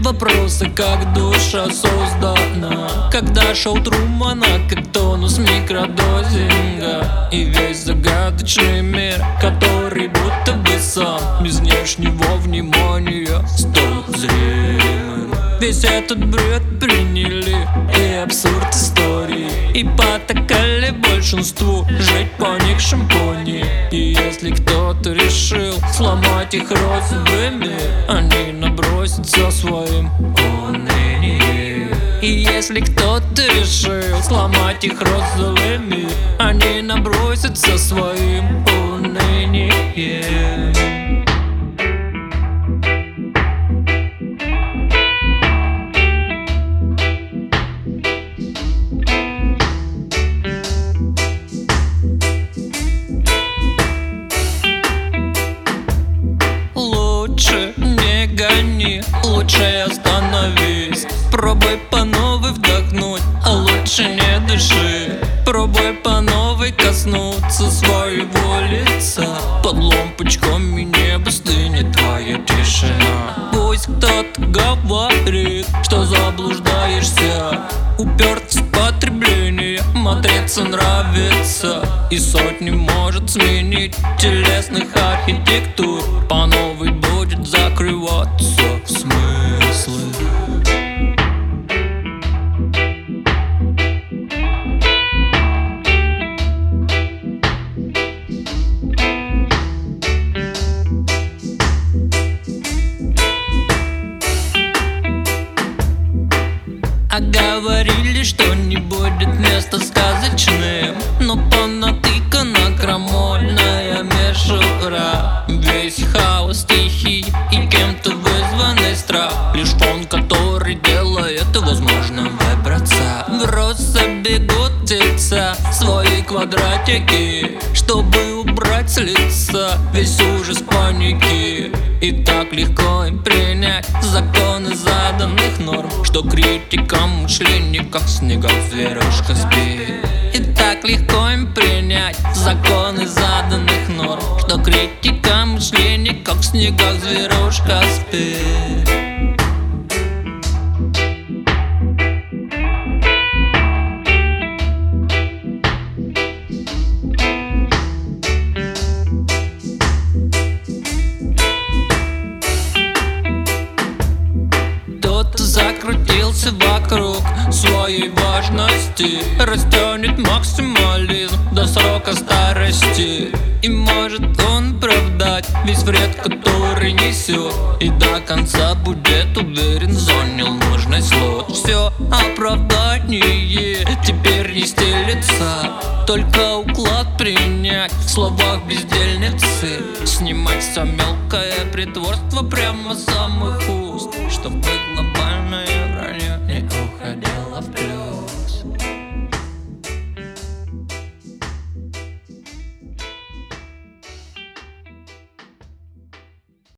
вопросы, как душа создана. Когда шоу Трумана, как тонус микродозинга И весь загадочный мир, который будто бы сам Без внешнего внимания стал зримым Весь этот бред приняли и абсурд истории И потакали большинству жить по них шампуни. И если кто-то решил сломать их розовыми Они набросятся своим И если кто-то решил сломать их розовыми Они набросятся своим унынием Лучше не гони, лучше остановись. Пробуй по новой вдохнуть, а лучше не дыши. Пробуй по новой коснуться своего лица. Под лампочками небо стынет твоя тишина. Пусть кто-то говорит, что заблуждаешься. Уперт в потребление, матрица нравится И сотни может сменить телесных архитектур. По новой будет закрываться смыслы. А говорили, что не будет места сказочным Но понатыкана Лишь фон, который делает возможным выбраться. В рост бегут свои квадратики Чтобы убрать с лица весь ужас паники. И так легко им принять законы заданных норм Что критикам мышления как снегом зверушка спит И так легко им принять законы заданных норм Что критикам мышления как в снегах зверушка спит закрутился вокруг своей важности. Растянет максимализм до срока старости. И может он оправдать весь вред, который несет. И до конца будет уверен, занял нужный слот. Все оправдание теперь не стелится Только уклад принять в словах бездельницы. Снимать все мелкое притворство прямо с самых уст. Чтоб было